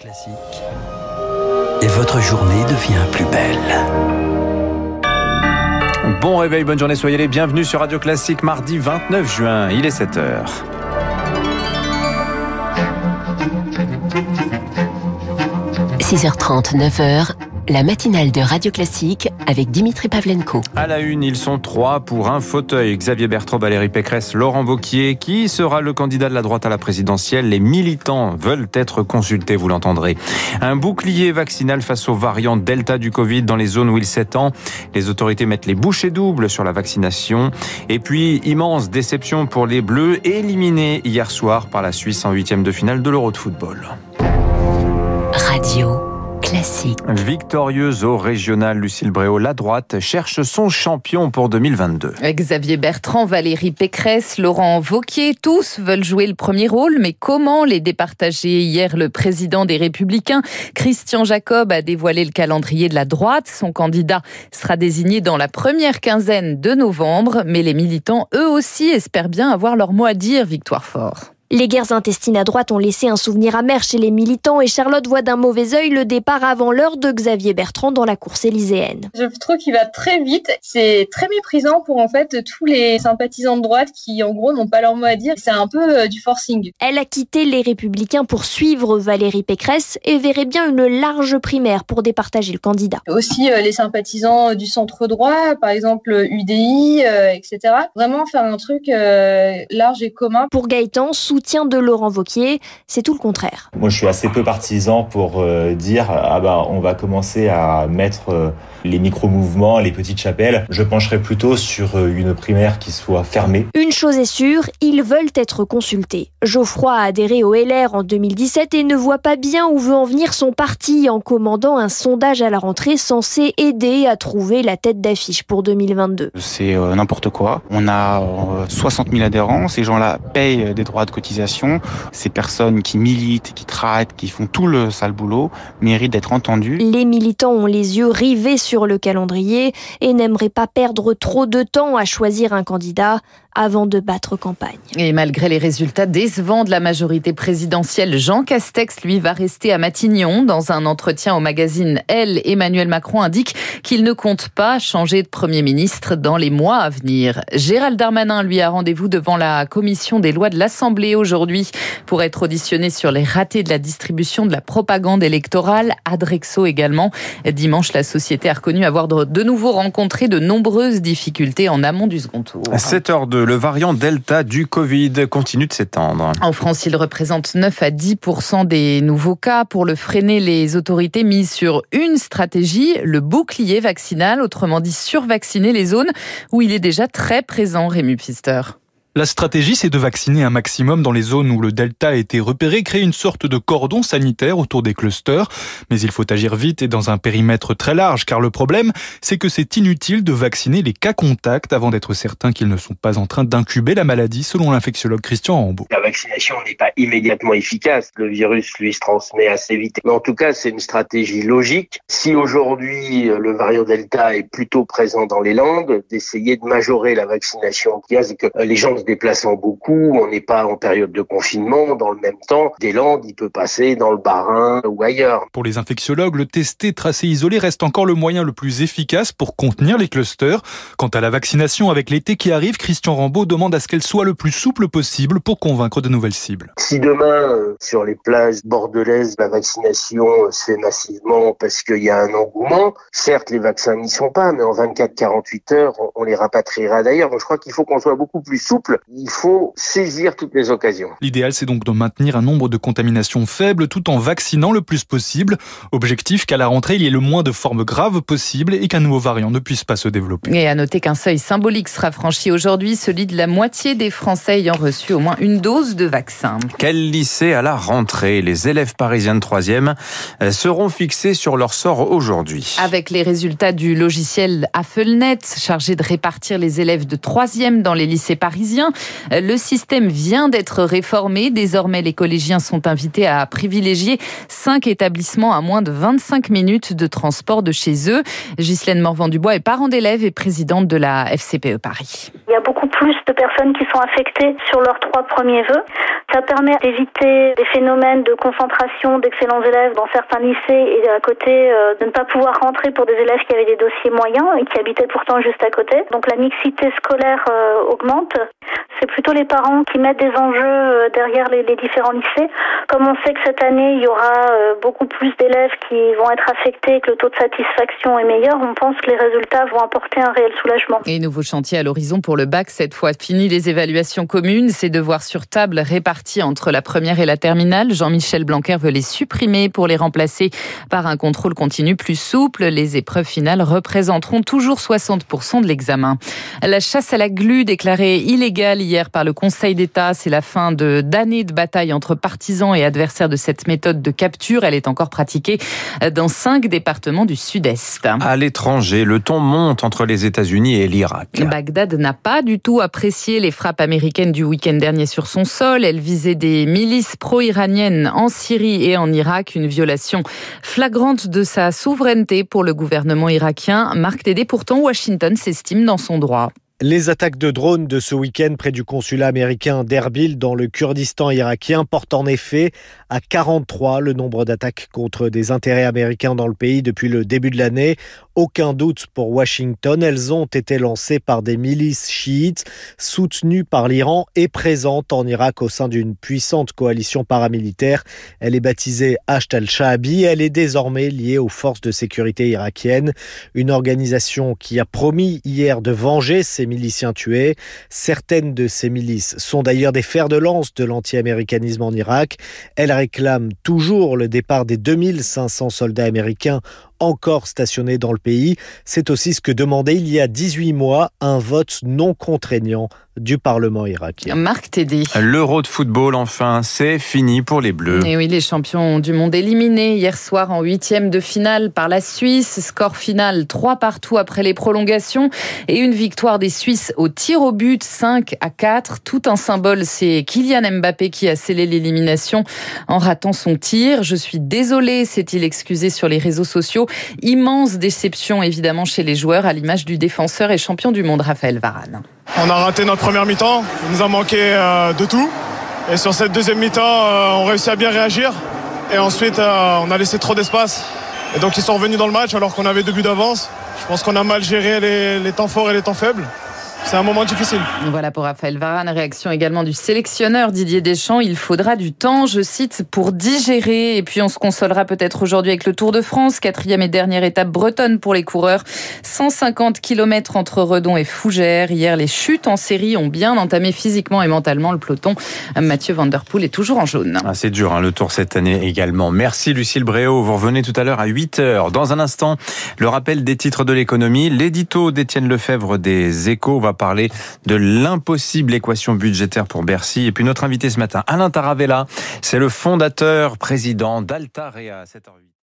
Classique. Et votre journée devient plus belle. Bon réveil, bonne journée, soyez les bienvenus sur Radio Classique mardi 29 juin, il est 7h. – 6h30, 9h, la matinale de Radio Classique avec Dimitri Pavlenko. À la une, ils sont trois pour un fauteuil. Xavier Bertrand, Valérie Pécresse, Laurent Vauquier. Qui sera le candidat de la droite à la présidentielle? Les militants veulent être consultés, vous l'entendrez. Un bouclier vaccinal face aux variants Delta du Covid dans les zones où il s'étend. Les autorités mettent les bouchées doubles sur la vaccination. Et puis, immense déception pour les Bleus, éliminés hier soir par la Suisse en huitième de finale de l'Euro de football. Radio. Classique. Victorieuse au régional, Lucille Bréau, la droite cherche son champion pour 2022. Xavier Bertrand, Valérie Pécresse, Laurent Vauquier, tous veulent jouer le premier rôle, mais comment les départager? Hier, le président des Républicains, Christian Jacob, a dévoilé le calendrier de la droite. Son candidat sera désigné dans la première quinzaine de novembre, mais les militants, eux aussi, espèrent bien avoir leur mot à dire, Victoire Fort. Les guerres intestines à droite ont laissé un souvenir amer chez les militants et Charlotte voit d'un mauvais œil le départ avant l'heure de Xavier Bertrand dans la course élyséenne. Je trouve qu'il va très vite. C'est très méprisant pour en fait tous les sympathisants de droite qui en gros n'ont pas leur mot à dire. C'est un peu euh, du forcing. Elle a quitté les Républicains pour suivre Valérie Pécresse et verrait bien une large primaire pour départager le candidat. Aussi euh, les sympathisants du centre droit, par exemple UDI, euh, etc. Vraiment faire un truc large et commun. Pour Gaëtan, sous soutien de Laurent Vauquier, c'est tout le contraire. Moi, je suis assez peu partisan pour euh, dire ah bah on va commencer à mettre euh, les micro-mouvements, les petites chapelles. Je pencherai plutôt sur euh, une primaire qui soit fermée. Une chose est sûre, ils veulent être consultés. Geoffroy a adhéré au LR en 2017 et ne voit pas bien où veut en venir son parti en commandant un sondage à la rentrée censé aider à trouver la tête d'affiche pour 2022. C'est n'importe quoi. On a 60 000 adhérents. Ces gens-là payent des droits de cotisation ces personnes qui militent, qui traitent, qui font tout le sale boulot, méritent d'être entendues. Les militants ont les yeux rivés sur le calendrier et n'aimeraient pas perdre trop de temps à choisir un candidat avant de battre campagne. Et malgré les résultats décevants de la majorité présidentielle, Jean Castex, lui, va rester à Matignon. Dans un entretien au magazine Elle, Emmanuel Macron indique qu'il ne compte pas changer de Premier ministre dans les mois à venir. Gérald Darmanin, lui, a rendez-vous devant la commission des lois de l'Assemblée aujourd'hui pour être auditionné sur les ratés de la distribution de la propagande électorale. Adrexo également. Dimanche, la société a reconnu avoir de nouveau rencontré de nombreuses difficultés en amont du second tour. 7 h le variant Delta du Covid continue de s'étendre. En France, il représente 9 à 10 des nouveaux cas. Pour le freiner, les autorités misent sur une stratégie, le bouclier vaccinal, autrement dit survacciner les zones où il est déjà très présent, Rému Pfister. La stratégie, c'est de vacciner un maximum dans les zones où le Delta a été repéré, créer une sorte de cordon sanitaire autour des clusters. Mais il faut agir vite et dans un périmètre très large, car le problème, c'est que c'est inutile de vacciner les cas contacts avant d'être certain qu'ils ne sont pas en train d'incuber la maladie, selon l'infectiologue Christian Rambaud. La vaccination n'est pas immédiatement efficace. Le virus, lui, se transmet assez vite. Mais en tout cas, c'est une stratégie logique. Si aujourd'hui, le variant Delta est plutôt présent dans les Landes, d'essayer de majorer la vaccination. C'est que les gens se déplaçant beaucoup, on n'est pas en période de confinement. Dans le même temps, des Landes, il peut passer dans le Bas-Rhin ou ailleurs. Pour les infectiologues, le tester, tracé, isolé reste encore le moyen le plus efficace pour contenir les clusters. Quant à la vaccination avec l'été qui arrive, Christian Rambaud demande à ce qu'elle soit le plus souple possible pour convaincre de nouvelles cibles. Si demain, euh, sur les plages bordelaises, la vaccination se fait massivement parce qu'il y a un engouement, certes, les vaccins n'y sont pas, mais en 24-48 heures, on les rapatriera d'ailleurs. Donc je crois qu'il faut qu'on soit beaucoup plus souple il faut saisir toutes les occasions. L'idéal, c'est donc de maintenir un nombre de contaminations faible tout en vaccinant le plus possible. Objectif qu'à la rentrée, il y ait le moins de formes graves possible et qu'un nouveau variant ne puisse pas se développer. Et à noter qu'un seuil symbolique sera franchi aujourd'hui, celui de la moitié des Français ayant reçu au moins une dose de vaccin. Quel lycée à la rentrée? Les élèves parisiens de 3e euh, seront fixés sur leur sort aujourd'hui. Avec les résultats du logiciel Affelnet, chargé de répartir les élèves de 3e dans les lycées parisiens, le système vient d'être réformé. Désormais, les collégiens sont invités à privilégier cinq établissements à moins de 25 minutes de transport de chez eux. Ghislaine Morvan-Dubois est parent d'élèves et présidente de la FCPE Paris. Il y a a beaucoup plus de personnes qui sont affectées sur leurs trois premiers vœux. Ça permet d'éviter des phénomènes de concentration d'excellents élèves dans certains lycées et à côté euh, de ne pas pouvoir rentrer pour des élèves qui avaient des dossiers moyens et qui habitaient pourtant juste à côté. Donc la mixité scolaire euh, augmente. C'est plutôt les parents qui mettent des enjeux euh, derrière les, différents lycées. Comme on sait que cette année, il y aura beaucoup plus d'élèves qui vont être affectés et que le taux de satisfaction est meilleur, on pense que les résultats vont apporter un réel soulagement. Et nouveau chantier à l'horizon pour le bac, cette fois fini les évaluations communes, ces devoirs sur table répartis entre la première et la terminale. Jean-Michel Blanquer veut les supprimer pour les remplacer par un contrôle continu plus souple. Les épreuves finales représenteront toujours 60% de l'examen. La chasse à la glu déclarée illégale hier par le Conseil d'État, c'est la fin de d'années de bataille entre partisans et adversaires de cette méthode de capture. Elle est encore pratiquée dans cinq départements du sud-est. À l'étranger, le ton monte entre les États-Unis et l'Irak. Bagdad n'a pas du tout apprécié les frappes américaines du week-end dernier sur son sol. Elle visait des milices pro-iraniennes en Syrie et en Irak, une violation flagrante de sa souveraineté pour le gouvernement irakien. Marc Tédé, pourtant, Washington s'estime dans son droit. Les attaques de drones de ce week-end près du consulat américain d'Erbil dans le Kurdistan irakien portent en effet à 43 le nombre d'attaques contre des intérêts américains dans le pays depuis le début de l'année. Aucun doute pour Washington, elles ont été lancées par des milices chiites soutenues par l'Iran et présentes en Irak au sein d'une puissante coalition paramilitaire. Elle est baptisée Hasht al-Shaabi, elle est désormais liée aux forces de sécurité irakiennes, une organisation qui a promis hier de venger ses miliciens tués. Certaines de ces milices sont d'ailleurs des fers de lance de l'anti-américanisme en Irak. Elles réclament toujours le départ des 2500 soldats américains encore stationnés dans le pays. C'est aussi ce que demandait il y a 18 mois un vote non contraignant du Parlement irakien. Marc Tédé. L'Euro de football, enfin, c'est fini pour les Bleus. Et oui, les champions du monde éliminés hier soir en huitième de finale par la Suisse. Score final 3 partout après les prolongations et une victoire des Suisses au tir au but 5 à 4. Tout un symbole, c'est Kylian Mbappé qui a scellé l'élimination en ratant son tir. Je suis désolé, s'est-il excusé sur les réseaux sociaux. Immense déception évidemment chez les joueurs à l'image du défenseur et champion du monde Raphaël Varane. On a raté notre première mi-temps, il nous a manqué euh, de tout. Et sur cette deuxième mi-temps, euh, on réussit à bien réagir. Et ensuite, euh, on a laissé trop d'espace. Et donc ils sont revenus dans le match alors qu'on avait deux buts d'avance. Je pense qu'on a mal géré les, les temps forts et les temps faibles. C'est un moment difficile. Voilà pour Raphaël Varane. Réaction également du sélectionneur Didier Deschamps. Il faudra du temps, je cite, pour digérer. Et puis on se consolera peut-être aujourd'hui avec le Tour de France, quatrième et dernière étape bretonne pour les coureurs. 150 km entre Redon et Fougères. Hier, les chutes en série ont bien entamé physiquement et mentalement le peloton. Mathieu Van Der Poel est toujours en jaune. Ah, c'est dur, hein, le Tour cette année également. Merci Lucille Bréau. Vous revenez tout à l'heure à 8 heures. Dans un instant, le rappel des titres de l'économie. L'édito d'Étienne Lefebvre des Échos va parler de l'impossible équation budgétaire pour Bercy. Et puis notre invité ce matin, Alain Taravella, c'est le fondateur, président d'Altarea. 7h08.